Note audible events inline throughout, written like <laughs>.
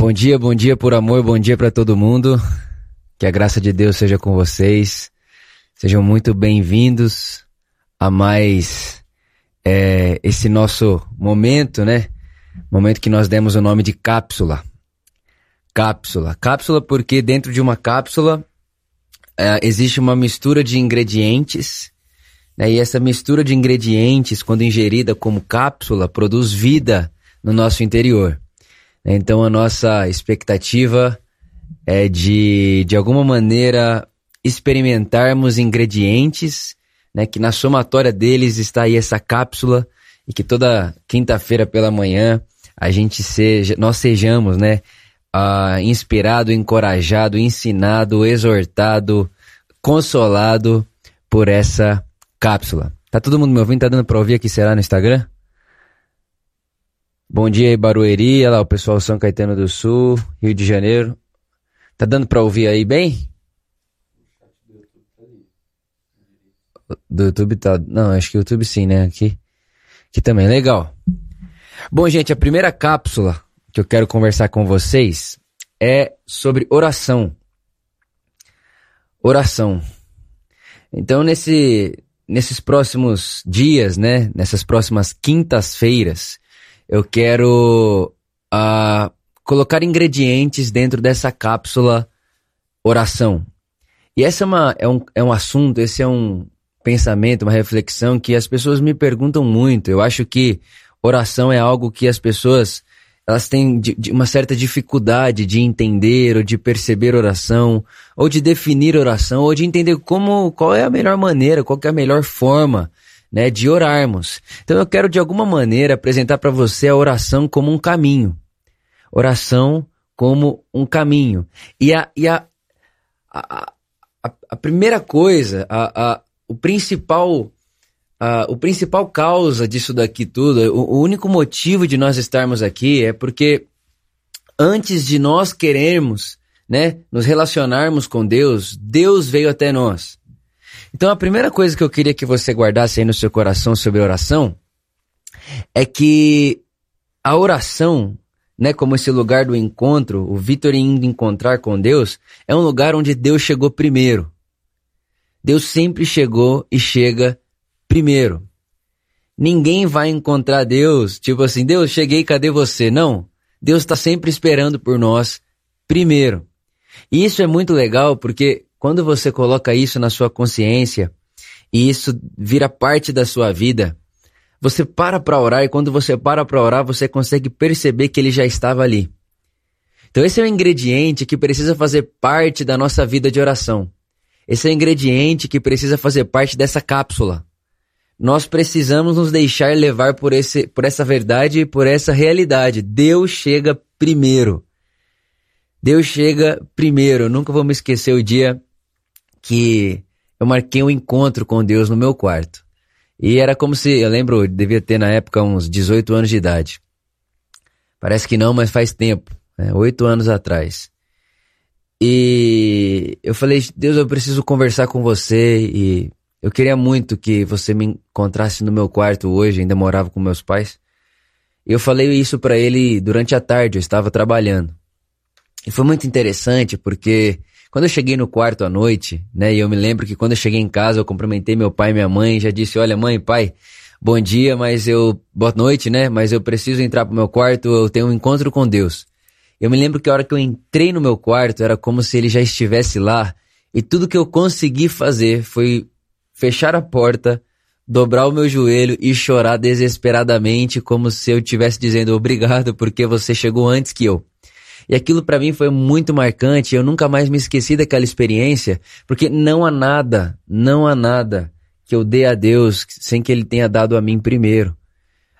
Bom dia, bom dia por amor, bom dia para todo mundo. Que a graça de Deus seja com vocês. Sejam muito bem-vindos a mais é, esse nosso momento, né? Momento que nós demos o nome de cápsula. Cápsula. Cápsula porque dentro de uma cápsula é, existe uma mistura de ingredientes. Né? E essa mistura de ingredientes, quando ingerida como cápsula, produz vida no nosso interior. Então a nossa expectativa é de, de alguma maneira, experimentarmos ingredientes, né, que na somatória deles está aí essa cápsula e que toda quinta-feira pela manhã a gente seja, nós sejamos, né, uh, inspirado, encorajado, ensinado, exortado, consolado por essa cápsula. Tá todo mundo me ouvindo? Tá dando pra ouvir aqui, será, no Instagram? Bom dia aí, Barueri, olha lá o pessoal São Caetano do Sul, Rio de Janeiro. Tá dando pra ouvir aí bem? Do YouTube tá. Não, acho que o YouTube sim, né? Aqui. Aqui também, legal. Bom, gente, a primeira cápsula que eu quero conversar com vocês é sobre oração. Oração. Então, nesse, nesses próximos dias, né? Nessas próximas quintas-feiras, eu quero uh, colocar ingredientes dentro dessa cápsula oração. E essa é, uma, é, um, é um assunto, esse é um pensamento, uma reflexão que as pessoas me perguntam muito. Eu acho que oração é algo que as pessoas elas têm de, de uma certa dificuldade de entender ou de perceber oração, ou de definir oração, ou de entender como qual é a melhor maneira, qual é a melhor forma né, de orarmos. Então eu quero de alguma maneira apresentar para você a oração como um caminho. Oração como um caminho. E a, e a, a, a, a primeira coisa, a, a, o principal a, o principal causa disso daqui tudo, o, o único motivo de nós estarmos aqui é porque antes de nós querermos, né, nos relacionarmos com Deus, Deus veio até nós. Então a primeira coisa que eu queria que você guardasse aí no seu coração sobre oração é que a oração, né, como esse lugar do encontro, o Vitor indo encontrar com Deus, é um lugar onde Deus chegou primeiro. Deus sempre chegou e chega primeiro. Ninguém vai encontrar Deus, tipo assim, Deus, cheguei, cadê você? Não. Deus está sempre esperando por nós primeiro. E isso é muito legal porque quando você coloca isso na sua consciência e isso vira parte da sua vida, você para para orar e quando você para para orar, você consegue perceber que ele já estava ali. Então esse é um ingrediente que precisa fazer parte da nossa vida de oração. Esse é um ingrediente que precisa fazer parte dessa cápsula. Nós precisamos nos deixar levar por, esse, por essa verdade e por essa realidade. Deus chega primeiro. Deus chega primeiro. Nunca vou me esquecer o dia que eu marquei um encontro com Deus no meu quarto. E era como se, eu lembro, devia ter na época uns 18 anos de idade. Parece que não, mas faz tempo, né? oito anos atrás. E eu falei, Deus, eu preciso conversar com você e eu queria muito que você me encontrasse no meu quarto hoje, ainda morava com meus pais. Eu falei isso para ele durante a tarde, eu estava trabalhando. E foi muito interessante porque quando eu cheguei no quarto à noite, né, e eu me lembro que quando eu cheguei em casa, eu cumprimentei meu pai e minha mãe, já disse, olha mãe, pai, bom dia, mas eu, boa noite, né, mas eu preciso entrar pro meu quarto, eu tenho um encontro com Deus. Eu me lembro que a hora que eu entrei no meu quarto, era como se ele já estivesse lá, e tudo que eu consegui fazer foi fechar a porta, dobrar o meu joelho e chorar desesperadamente, como se eu estivesse dizendo obrigado porque você chegou antes que eu. E aquilo para mim foi muito marcante, eu nunca mais me esqueci daquela experiência, porque não há nada, não há nada que eu dê a Deus sem que Ele tenha dado a mim primeiro.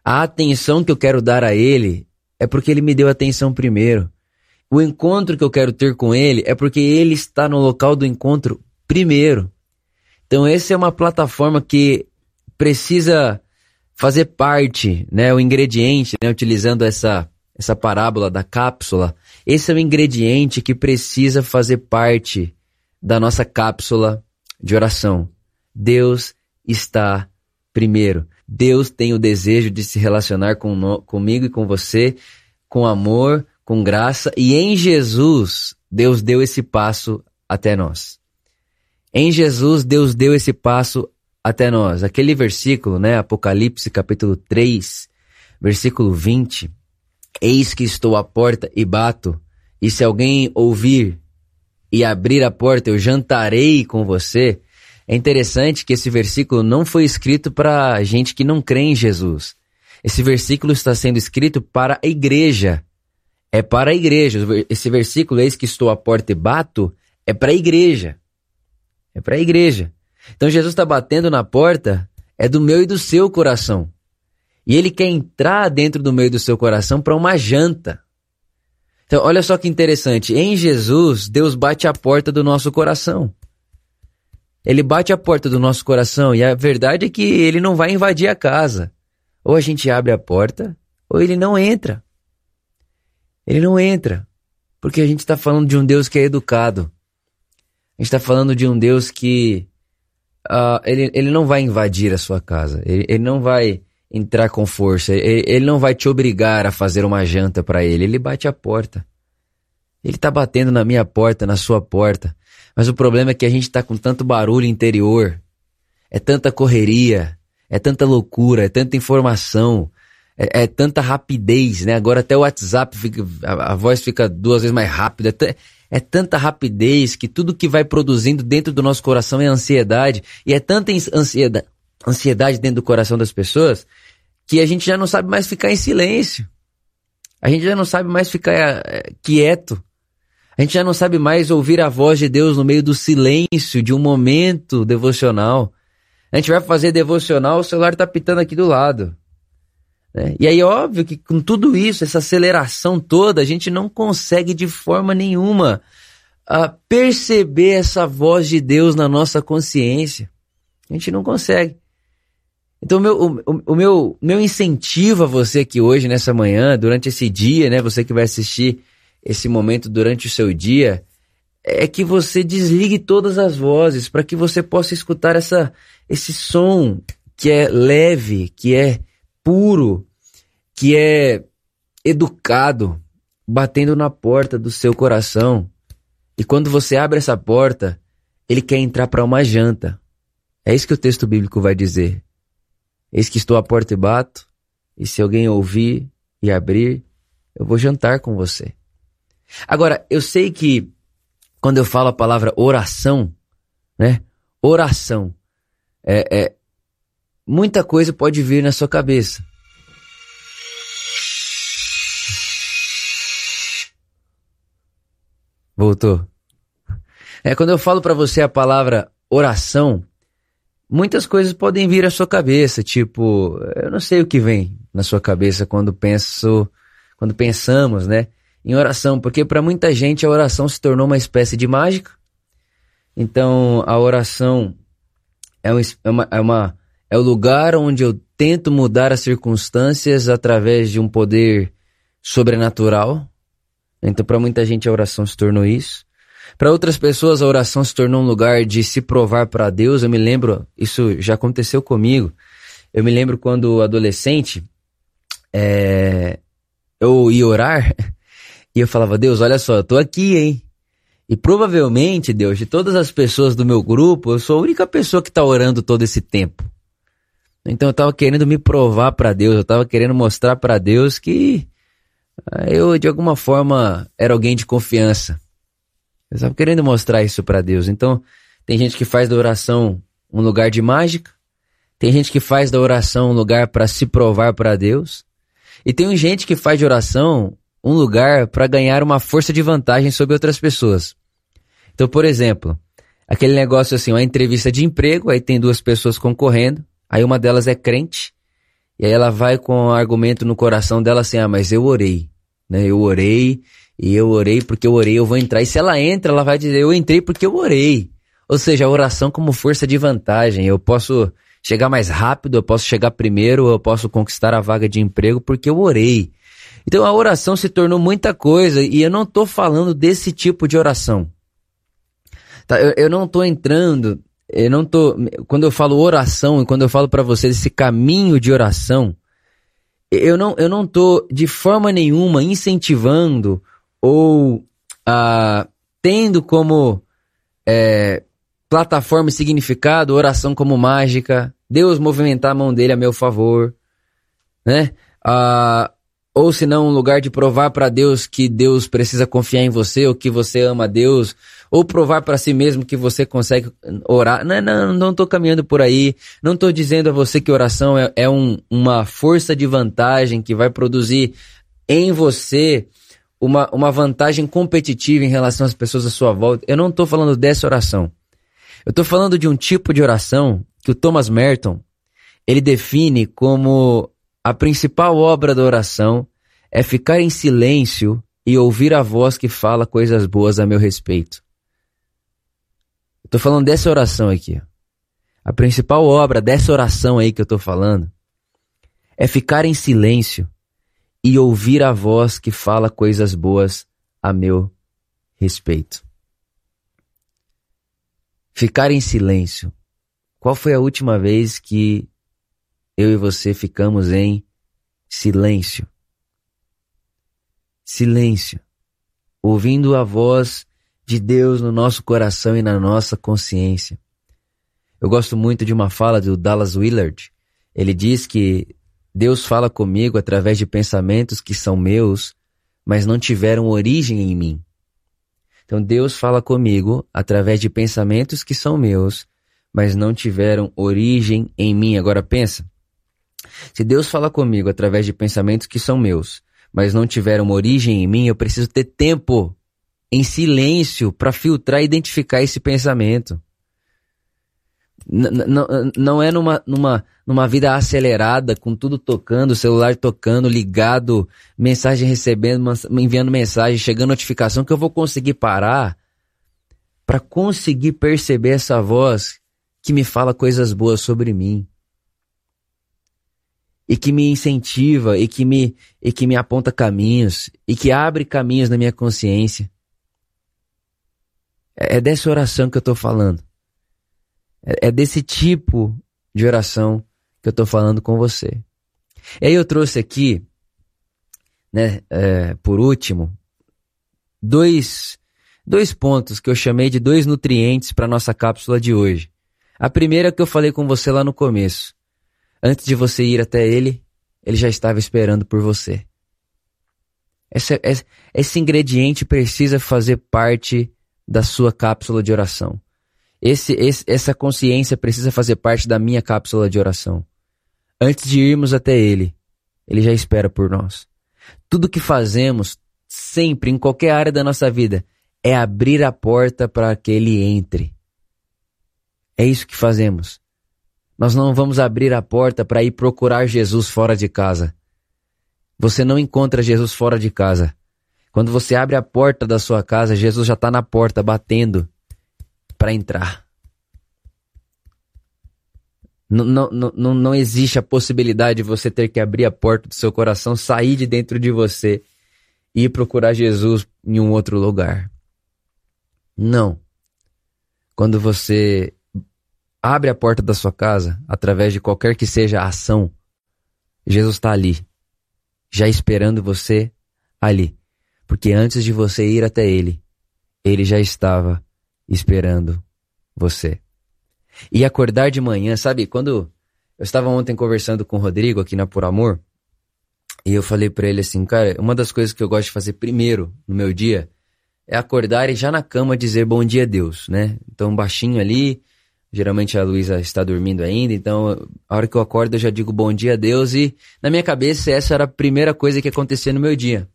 A atenção que eu quero dar a Ele é porque Ele me deu atenção primeiro. O encontro que eu quero ter com Ele é porque Ele está no local do encontro primeiro. Então, essa é uma plataforma que precisa fazer parte, né, o ingrediente, né, utilizando essa, essa parábola da cápsula, esse é o ingrediente que precisa fazer parte da nossa cápsula de oração. Deus está primeiro. Deus tem o desejo de se relacionar com no, comigo e com você com amor, com graça, e em Jesus, Deus deu esse passo até nós. Em Jesus, Deus deu esse passo até nós. Aquele versículo, né, Apocalipse capítulo 3, versículo 20, Eis que estou à porta e bato, e se alguém ouvir e abrir a porta, eu jantarei com você. É interessante que esse versículo não foi escrito para gente que não crê em Jesus. Esse versículo está sendo escrito para a igreja. É para a igreja. Esse versículo, eis que estou à porta e bato, é para a igreja. É para a igreja. Então Jesus está batendo na porta, é do meu e do seu coração. E ele quer entrar dentro do meio do seu coração para uma janta. Então, olha só que interessante. Em Jesus, Deus bate a porta do nosso coração. Ele bate a porta do nosso coração e a verdade é que ele não vai invadir a casa. Ou a gente abre a porta, ou ele não entra. Ele não entra. Porque a gente está falando de um Deus que é educado. A gente está falando de um Deus que uh, ele, ele não vai invadir a sua casa. Ele, ele não vai entrar com força. Ele, não vai te obrigar a fazer uma janta para ele. Ele bate a porta. Ele está batendo na minha porta, na sua porta. Mas o problema é que a gente está com tanto barulho interior. É tanta correria. É tanta loucura. É tanta informação. É, é tanta rapidez, né? Agora até o WhatsApp, fica, a, a voz fica duas vezes mais rápida. É, é tanta rapidez que tudo que vai produzindo dentro do nosso coração é ansiedade. E é tanta ansiedade, ansiedade dentro do coração das pessoas que a gente já não sabe mais ficar em silêncio. A gente já não sabe mais ficar é, quieto. A gente já não sabe mais ouvir a voz de Deus no meio do silêncio de um momento devocional. A gente vai fazer devocional, o celular está pitando aqui do lado. Né? E aí, óbvio que com tudo isso, essa aceleração toda, a gente não consegue de forma nenhuma uh, perceber essa voz de Deus na nossa consciência. A gente não consegue. Então, o meu, o, o, meu, meu incentivo a você aqui hoje, nessa manhã, durante esse dia, né? Você que vai assistir esse momento durante o seu dia, é que você desligue todas as vozes para que você possa escutar essa, esse som que é leve, que é puro, que é educado, batendo na porta do seu coração. E quando você abre essa porta, ele quer entrar para uma janta. É isso que o texto bíblico vai dizer. Eis que estou à porta e bato, e se alguém ouvir e abrir, eu vou jantar com você. Agora, eu sei que quando eu falo a palavra oração, né? Oração. É, é, muita coisa pode vir na sua cabeça. Voltou. É quando eu falo para você a palavra oração, muitas coisas podem vir à sua cabeça, tipo, eu não sei o que vem na sua cabeça quando penso, quando pensamos, né, em oração, porque para muita gente a oração se tornou uma espécie de mágica. Então, a oração é, um, é, uma, é, uma, é o lugar onde eu tento mudar as circunstâncias através de um poder sobrenatural. Então, para muita gente a oração se tornou isso. Para outras pessoas, a oração se tornou um lugar de se provar para Deus. Eu me lembro, isso já aconteceu comigo. Eu me lembro quando adolescente, é, eu ia orar <laughs> e eu falava: Deus, olha só, eu tô aqui, hein? E provavelmente, Deus, de todas as pessoas do meu grupo, eu sou a única pessoa que está orando todo esse tempo. Então eu estava querendo me provar para Deus, eu estava querendo mostrar para Deus que ah, eu, de alguma forma, era alguém de confiança. Eu estava querendo mostrar isso para Deus. Então, tem gente que faz da oração um lugar de mágica, tem gente que faz da oração um lugar para se provar para Deus, e tem gente que faz de oração um lugar para ganhar uma força de vantagem sobre outras pessoas. Então, por exemplo, aquele negócio assim, uma entrevista de emprego, aí tem duas pessoas concorrendo, aí uma delas é crente, e aí ela vai com um argumento no coração dela assim, ah, mas eu orei, né? Eu orei e eu orei porque eu orei, eu vou entrar. E se ela entra, ela vai dizer, eu entrei porque eu orei. Ou seja, a oração como força de vantagem. Eu posso chegar mais rápido, eu posso chegar primeiro, eu posso conquistar a vaga de emprego porque eu orei. Então a oração se tornou muita coisa e eu não estou falando desse tipo de oração. Tá? Eu, eu não estou entrando, eu não tô. Quando eu falo oração e quando eu falo para vocês esse caminho de oração, eu não, eu não tô de forma nenhuma incentivando ou ah, tendo como é, plataforma e significado oração como mágica, Deus movimentar a mão dele a meu favor, né? Ah, ou se não, um lugar de provar para Deus que Deus precisa confiar em você, ou que você ama Deus, ou provar para si mesmo que você consegue orar. Não, não, não tô caminhando por aí. Não tô dizendo a você que oração é, é um, uma força de vantagem que vai produzir em você uma, uma vantagem competitiva em relação às pessoas à sua volta. Eu não tô falando dessa oração. Eu tô falando de um tipo de oração que o Thomas Merton ele define como a principal obra da oração é ficar em silêncio e ouvir a voz que fala coisas boas a meu respeito. Estou falando dessa oração aqui. A principal obra dessa oração aí que eu estou falando é ficar em silêncio e ouvir a voz que fala coisas boas a meu respeito. Ficar em silêncio. Qual foi a última vez que eu e você ficamos em silêncio. Silêncio. Ouvindo a voz de Deus no nosso coração e na nossa consciência. Eu gosto muito de uma fala do Dallas Willard. Ele diz que Deus fala comigo através de pensamentos que são meus, mas não tiveram origem em mim. Então Deus fala comigo através de pensamentos que são meus, mas não tiveram origem em mim. Agora pensa, se Deus fala comigo através de pensamentos que são meus, mas não tiveram origem em mim, eu preciso ter tempo em silêncio para filtrar e identificar esse pensamento. Não é numa, numa, numa vida acelerada, com tudo tocando, celular tocando, ligado, mensagem recebendo, enviando mensagem, chegando notificação, que eu vou conseguir parar para conseguir perceber essa voz que me fala coisas boas sobre mim e que me incentiva e que me, e que me aponta caminhos e que abre caminhos na minha consciência. É, é dessa oração que eu estou falando. É, é, desse tipo de oração que eu estou falando com você. E aí eu trouxe aqui, né, é, por último, dois, dois pontos que eu chamei de dois nutrientes para nossa cápsula de hoje. A primeira que eu falei com você lá no começo. Antes de você ir até ele, ele já estava esperando por você. Esse, esse ingrediente precisa fazer parte da sua cápsula de oração. Esse, esse, essa consciência precisa fazer parte da minha cápsula de oração. Antes de irmos até Ele, Ele já espera por nós. Tudo que fazemos, sempre, em qualquer área da nossa vida, é abrir a porta para que Ele entre. É isso que fazemos. Nós não vamos abrir a porta para ir procurar Jesus fora de casa. Você não encontra Jesus fora de casa. Quando você abre a porta da sua casa, Jesus já está na porta batendo para entrar. Não, não, não, não existe a possibilidade de você ter que abrir a porta do seu coração, sair de dentro de você e procurar Jesus em um outro lugar. Não. Quando você abre a porta da sua casa, através de qualquer que seja a ação, Jesus está ali, já esperando você ali. Porque antes de você ir até Ele, Ele já estava esperando você. E acordar de manhã, sabe, quando eu estava ontem conversando com o Rodrigo aqui na Por Amor, e eu falei para ele assim, cara, uma das coisas que eu gosto de fazer primeiro no meu dia é acordar e já na cama dizer bom dia Deus, né? Então baixinho ali, Geralmente a Luísa está dormindo ainda, então a hora que eu acordo eu já digo bom dia a Deus e na minha cabeça essa era a primeira coisa que acontecia no meu dia.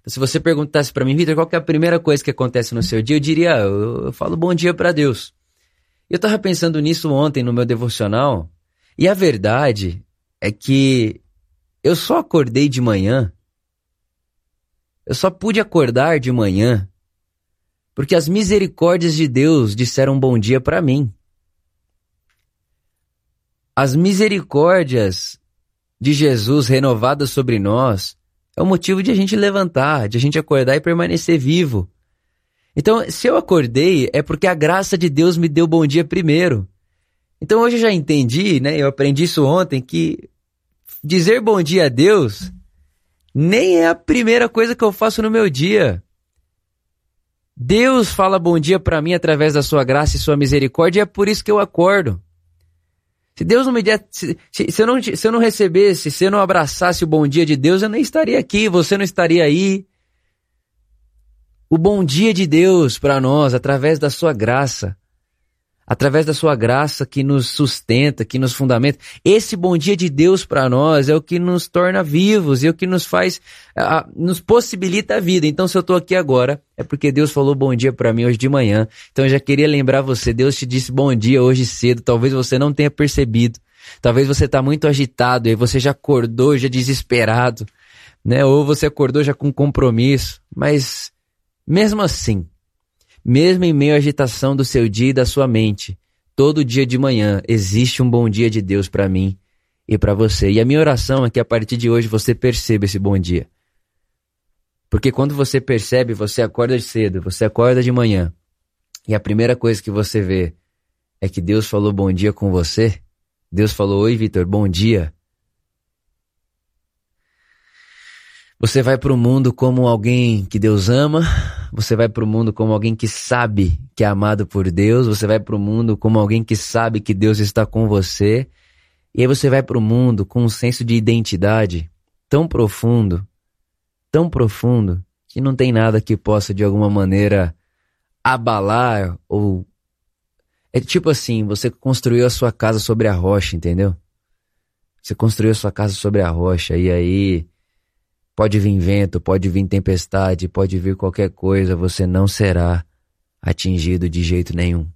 Então, se você perguntasse para mim, Vitor, qual é a primeira coisa que acontece no seu dia? Eu diria, eu, eu falo bom dia para Deus. Eu tava pensando nisso ontem no meu devocional e a verdade é que eu só acordei de manhã, eu só pude acordar de manhã porque as misericórdias de Deus disseram bom dia para mim. As misericórdias de Jesus renovadas sobre nós é o motivo de a gente levantar, de a gente acordar e permanecer vivo. Então, se eu acordei, é porque a graça de Deus me deu bom dia primeiro. Então, hoje eu já entendi, né? Eu aprendi isso ontem, que dizer bom dia a Deus nem é a primeira coisa que eu faço no meu dia. Deus fala bom dia para mim através da sua graça e sua misericórdia, e é por isso que eu acordo. Se Deus não me der, se, se, eu não, se eu não recebesse, se eu não abraçasse o bom dia de Deus, eu nem estaria aqui, você não estaria aí. O bom dia de Deus para nós, através da sua graça, através da sua graça que nos sustenta, que nos fundamenta. Esse bom dia de Deus para nós é o que nos torna vivos e é o que nos faz, uh, nos possibilita a vida. Então, se eu estou aqui agora, é porque Deus falou bom dia para mim hoje de manhã. Então, eu já queria lembrar você, Deus te disse bom dia hoje cedo. Talvez você não tenha percebido. Talvez você está muito agitado e você já acordou já desesperado, né? Ou você acordou já com compromisso. Mas, mesmo assim, mesmo em meio à agitação do seu dia e da sua mente, todo dia de manhã existe um bom dia de Deus para mim e para você. E a minha oração é que a partir de hoje você perceba esse bom dia. Porque quando você percebe, você acorda cedo, você acorda de manhã, e a primeira coisa que você vê é que Deus falou bom dia com você. Deus falou: Oi, Vitor, bom dia. Você vai para o mundo como alguém que Deus ama, você vai para o mundo como alguém que sabe que é amado por Deus, você vai para o mundo como alguém que sabe que Deus está com você, e aí você vai para o mundo com um senso de identidade tão profundo, tão profundo, que não tem nada que possa de alguma maneira abalar ou. É tipo assim, você construiu a sua casa sobre a rocha, entendeu? Você construiu a sua casa sobre a rocha, e aí Pode vir vento, pode vir tempestade, pode vir qualquer coisa, você não será atingido de jeito nenhum.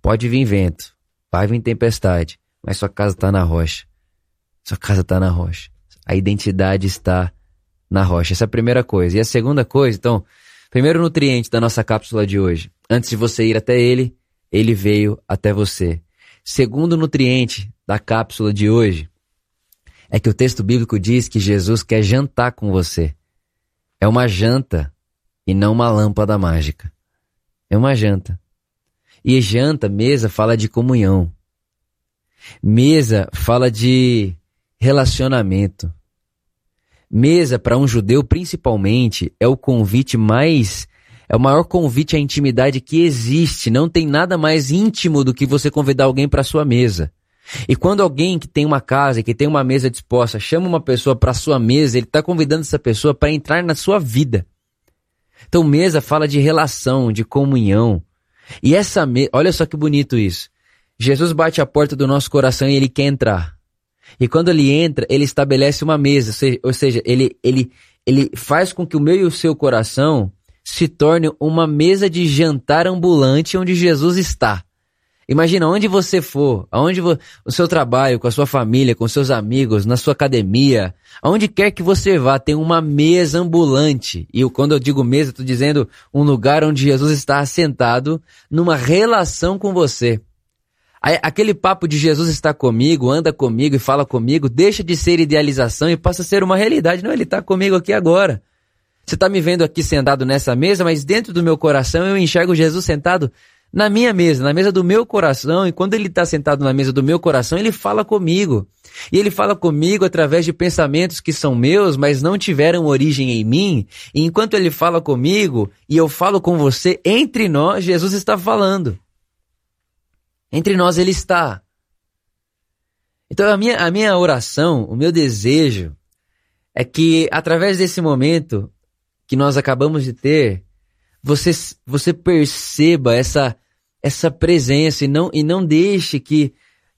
Pode vir vento, vai vir tempestade, mas sua casa está na rocha. Sua casa está na rocha. A identidade está na rocha. Essa é a primeira coisa. E a segunda coisa, então, primeiro nutriente da nossa cápsula de hoje. Antes de você ir até ele, ele veio até você. Segundo nutriente da cápsula de hoje, é que o texto bíblico diz que Jesus quer jantar com você. É uma janta e não uma lâmpada mágica. É uma janta. E janta, mesa, fala de comunhão. Mesa fala de relacionamento. Mesa, para um judeu principalmente, é o convite mais. É o maior convite à intimidade que existe. Não tem nada mais íntimo do que você convidar alguém para sua mesa. E quando alguém que tem uma casa, que tem uma mesa disposta, chama uma pessoa para sua mesa, ele está convidando essa pessoa para entrar na sua vida. Então, mesa fala de relação, de comunhão. E essa mesa, olha só que bonito isso. Jesus bate a porta do nosso coração e ele quer entrar. E quando ele entra, ele estabelece uma mesa, ou seja, ele, ele, ele faz com que o meu e o seu coração se torne uma mesa de jantar ambulante onde Jesus está. Imagina onde você for, aonde vo, o seu trabalho, com a sua família, com seus amigos, na sua academia, aonde quer que você vá, tem uma mesa ambulante. E eu, quando eu digo mesa, estou dizendo um lugar onde Jesus está assentado numa relação com você. Aquele papo de Jesus está comigo, anda comigo e fala comigo, deixa de ser idealização e passa a ser uma realidade. Não, ele está comigo aqui agora. Você está me vendo aqui sentado nessa mesa, mas dentro do meu coração eu enxergo Jesus sentado na minha mesa, na mesa do meu coração, e quando ele está sentado na mesa do meu coração, ele fala comigo. E ele fala comigo através de pensamentos que são meus, mas não tiveram origem em mim. E enquanto ele fala comigo e eu falo com você, entre nós, Jesus está falando. Entre nós ele está. Então a minha, a minha oração, o meu desejo, é que através desse momento que nós acabamos de ter, você, você perceba essa, essa presença e não, e não deixe que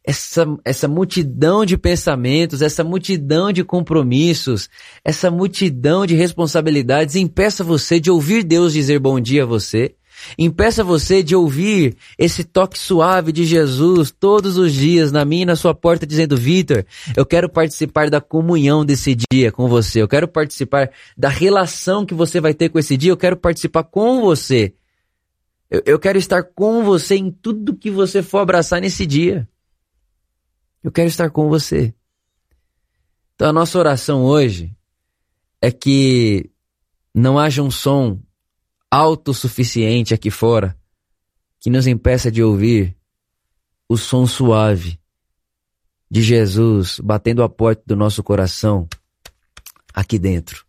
essa, essa multidão de pensamentos, essa multidão de compromissos, essa multidão de responsabilidades impeça você de ouvir Deus dizer bom dia a você, impeça você de ouvir esse toque suave de Jesus todos os dias na minha e na sua porta dizendo, Vitor, eu quero participar da comunhão desse dia com você, eu quero participar da relação que você vai ter com esse dia, eu quero participar com você. Eu, eu quero estar com você em tudo que você for abraçar nesse dia. Eu quero estar com você. Então a nossa oração hoje é que não haja um som autossuficiente aqui fora que nos impeça de ouvir o som suave de Jesus batendo a porta do nosso coração aqui dentro.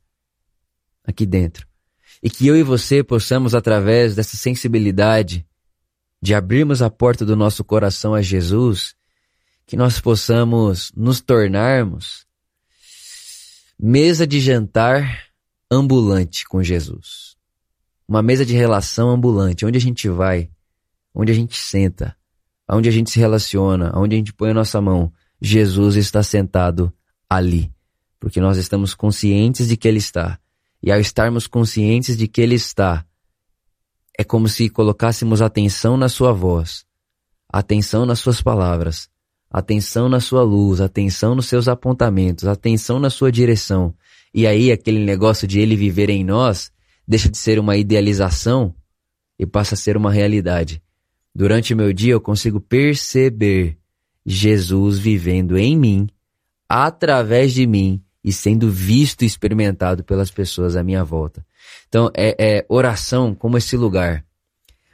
Aqui dentro. E que eu e você possamos, através dessa sensibilidade de abrirmos a porta do nosso coração a Jesus, que nós possamos nos tornarmos mesa de jantar ambulante com Jesus. Uma mesa de relação ambulante, onde a gente vai, onde a gente senta, onde a gente se relaciona, onde a gente põe a nossa mão. Jesus está sentado ali, porque nós estamos conscientes de que Ele está. E ao estarmos conscientes de que Ele está, é como se colocássemos atenção na Sua voz, atenção nas Suas palavras, atenção na Sua luz, atenção nos seus apontamentos, atenção na Sua direção. E aí aquele negócio de Ele viver em nós deixa de ser uma idealização e passa a ser uma realidade. Durante o meu dia eu consigo perceber Jesus vivendo em mim, através de mim e sendo visto e experimentado pelas pessoas à minha volta. Então, é, é oração como esse lugar.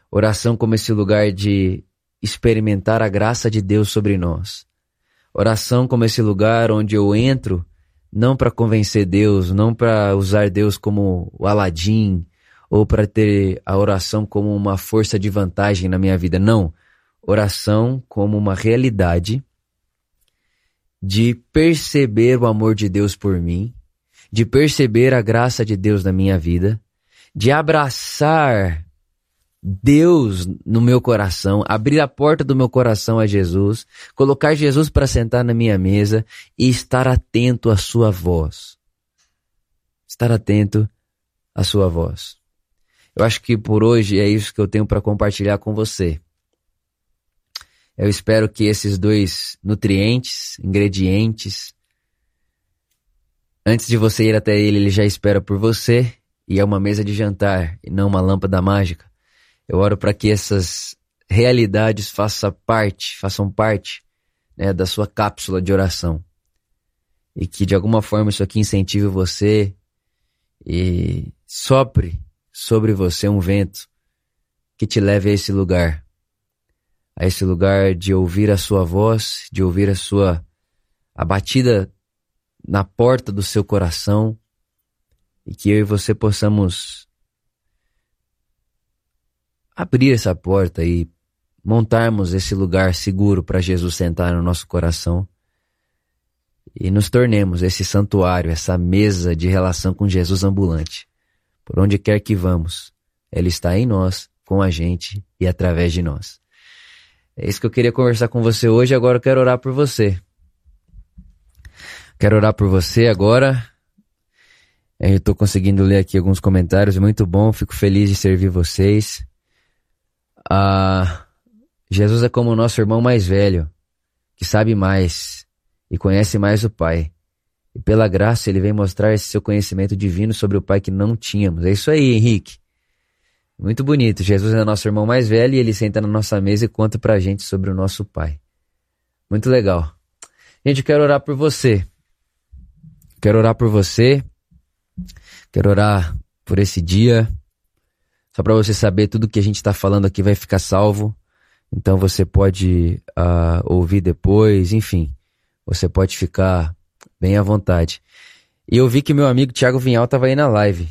Oração como esse lugar de experimentar a graça de Deus sobre nós. Oração como esse lugar onde eu entro não para convencer Deus, não para usar Deus como o Aladim ou para ter a oração como uma força de vantagem na minha vida. Não. Oração como uma realidade de perceber o amor de Deus por mim, de perceber a graça de Deus na minha vida, de abraçar Deus no meu coração, abrir a porta do meu coração a Jesus, colocar Jesus para sentar na minha mesa e estar atento à sua voz. Estar atento à sua voz. Eu acho que por hoje é isso que eu tenho para compartilhar com você. Eu espero que esses dois nutrientes, ingredientes, antes de você ir até ele, ele já espera por você e é uma mesa de jantar e não uma lâmpada mágica. Eu oro para que essas realidades façam parte, façam parte né, da sua cápsula de oração. E que de alguma forma isso aqui incentive você e sopre sobre você um vento que te leve a esse lugar. A esse lugar de ouvir a sua voz, de ouvir a sua a batida na porta do seu coração. E que eu e você possamos abrir essa porta e montarmos esse lugar seguro para Jesus sentar no nosso coração e nos tornemos esse santuário, essa mesa de relação com Jesus ambulante. Por onde quer que vamos, Ele está em nós, com a gente e através de nós. É isso que eu queria conversar com você hoje. Agora eu quero orar por você. Quero orar por você agora. Eu estou conseguindo ler aqui alguns comentários, muito bom. Fico feliz de servir vocês. Ah, Jesus é como o nosso irmão mais velho, que sabe mais e conhece mais o Pai. E pela graça ele vem mostrar esse seu conhecimento divino sobre o Pai que não tínhamos. É isso aí, Henrique. Muito bonito. Jesus é nosso irmão mais velho e ele senta na nossa mesa e conta pra gente sobre o nosso Pai. Muito legal. Gente, eu quero orar por você. Quero orar por você. Quero orar por esse dia. Só para você saber, tudo que a gente está falando aqui vai ficar salvo. Então você pode uh, ouvir depois, enfim. Você pode ficar bem à vontade. E eu vi que meu amigo Thiago Vinhal estava aí na live.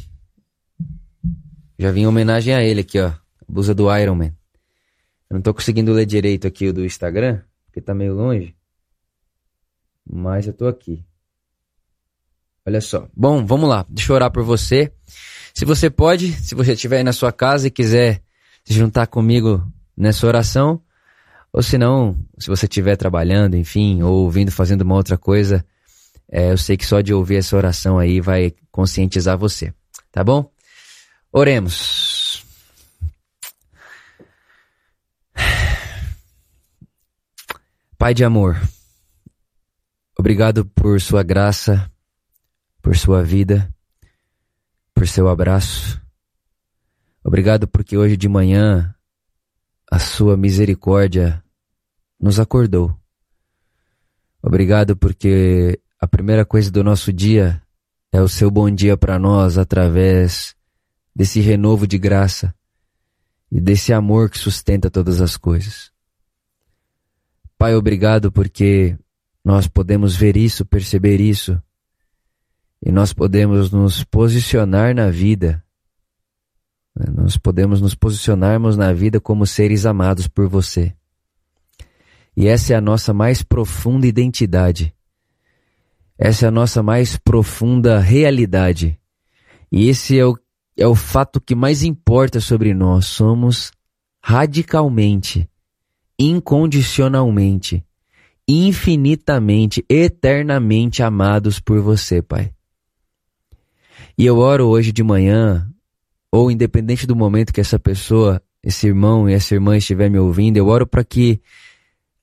Já vim em homenagem a ele aqui, ó. Blusa do Iron Man. Eu não tô conseguindo ler direito aqui o do Instagram, porque tá meio longe. Mas eu tô aqui. Olha só. Bom, vamos lá. Deixa eu orar por você. Se você pode, se você estiver aí na sua casa e quiser se juntar comigo nessa oração, ou se não, se você estiver trabalhando, enfim, ou ouvindo, fazendo uma outra coisa, é, eu sei que só de ouvir essa oração aí vai conscientizar você. Tá bom? Oremos. Pai de amor, obrigado por sua graça, por sua vida, por seu abraço. Obrigado porque hoje de manhã a sua misericórdia nos acordou. Obrigado porque a primeira coisa do nosso dia é o seu bom dia para nós através desse renovo de graça e desse amor que sustenta todas as coisas. Pai, obrigado porque nós podemos ver isso, perceber isso, e nós podemos nos posicionar na vida. Né? Nós podemos nos posicionarmos na vida como seres amados por você. E essa é a nossa mais profunda identidade. Essa é a nossa mais profunda realidade. E esse é o, é o fato que mais importa sobre nós. Somos radicalmente, incondicionalmente, infinitamente, eternamente amados por você, Pai. E eu oro hoje de manhã, ou independente do momento que essa pessoa, esse irmão e essa irmã estiver me ouvindo, eu oro para que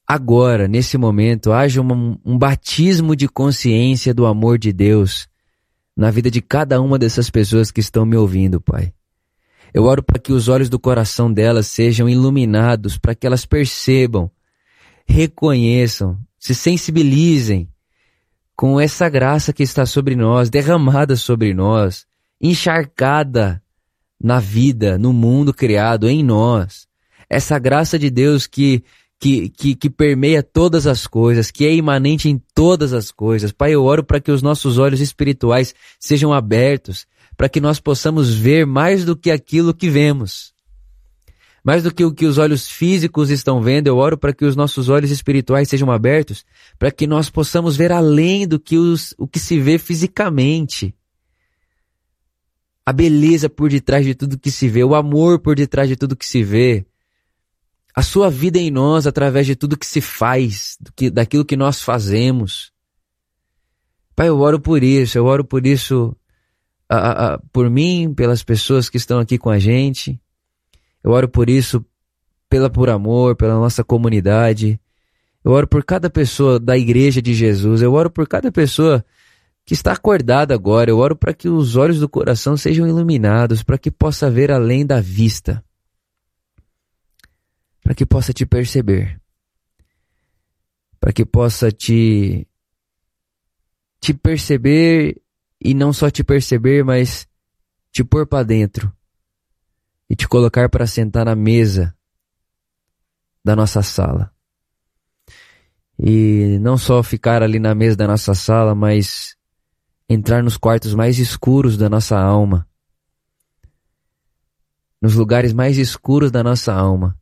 agora, nesse momento, haja um, um batismo de consciência do amor de Deus na vida de cada uma dessas pessoas que estão me ouvindo, Pai. Eu oro para que os olhos do coração delas sejam iluminados, para que elas percebam, reconheçam, se sensibilizem com essa graça que está sobre nós, derramada sobre nós, encharcada na vida, no mundo criado em nós. Essa graça de Deus que que, que, que permeia todas as coisas, que é imanente em todas as coisas. Pai, eu oro para que os nossos olhos espirituais sejam abertos, para que nós possamos ver mais do que aquilo que vemos. Mais do que o que os olhos físicos estão vendo, eu oro para que os nossos olhos espirituais sejam abertos, para que nós possamos ver além do que os, o que se vê fisicamente. A beleza por detrás de tudo que se vê, o amor por detrás de tudo que se vê, a sua vida em nós através de tudo que se faz, que, daquilo que nós fazemos. Pai, eu oro por isso, eu oro por isso, a, a, por mim, pelas pessoas que estão aqui com a gente. Eu oro por isso, pela Por Amor, pela nossa comunidade. Eu oro por cada pessoa da Igreja de Jesus. Eu oro por cada pessoa que está acordada agora. Eu oro para que os olhos do coração sejam iluminados, para que possa ver além da vista para que possa te perceber, para que possa te te perceber e não só te perceber, mas te pôr para dentro e te colocar para sentar na mesa da nossa sala. E não só ficar ali na mesa da nossa sala, mas entrar nos quartos mais escuros da nossa alma. Nos lugares mais escuros da nossa alma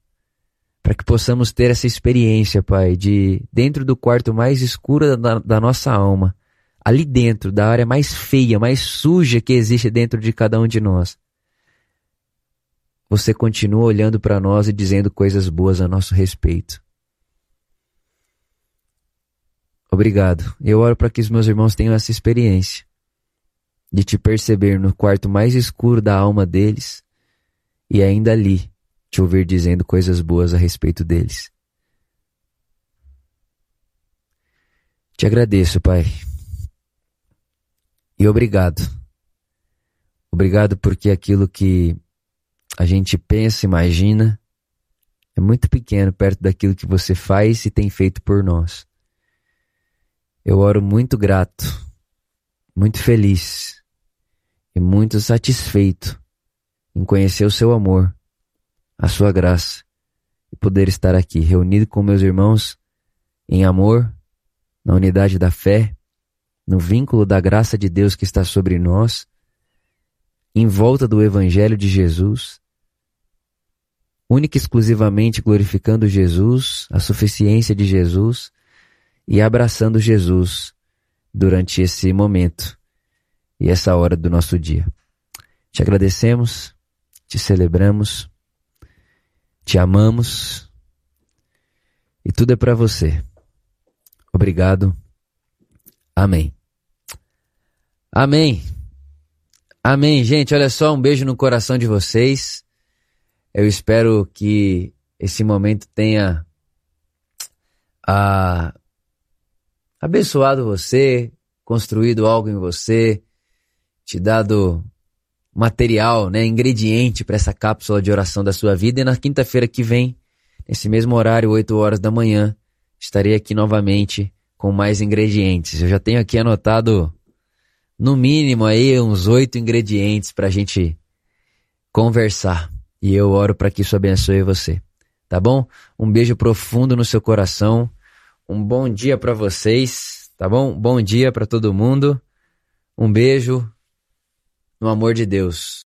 para que possamos ter essa experiência, Pai, de dentro do quarto mais escuro da, da, nossa alma, ali dentro, da área mais feia, mais suja que existe dentro de cada um de nós. Você continua olhando para nós e dizendo coisas boas a nosso respeito. Obrigado. Eu oro para que os meus irmãos tenham essa experiência de te perceber no quarto mais escuro da alma deles e ainda ali te ouvir dizendo coisas boas a respeito deles. Te agradeço, Pai. E obrigado. Obrigado porque aquilo que a gente pensa, imagina, é muito pequeno perto daquilo que você faz e tem feito por nós. Eu oro muito grato, muito feliz e muito satisfeito em conhecer o seu amor a sua graça e poder estar aqui reunido com meus irmãos em amor, na unidade da fé, no vínculo da graça de Deus que está sobre nós, em volta do Evangelho de Jesus, única e exclusivamente glorificando Jesus, a suficiência de Jesus e abraçando Jesus durante esse momento e essa hora do nosso dia. Te agradecemos, te celebramos te amamos e tudo é para você. Obrigado. Amém. Amém. Amém, gente. Olha só, um beijo no coração de vocês. Eu espero que esse momento tenha ah, abençoado você, construído algo em você, te dado material, né, ingrediente para essa cápsula de oração da sua vida. E na quinta-feira que vem, nesse mesmo horário, 8 horas da manhã, estarei aqui novamente com mais ingredientes. Eu já tenho aqui anotado, no mínimo, aí uns oito ingredientes para a gente conversar. E eu oro para que isso abençoe você. Tá bom? Um beijo profundo no seu coração. Um bom dia para vocês, tá bom? Bom dia para todo mundo. Um beijo no amor de Deus.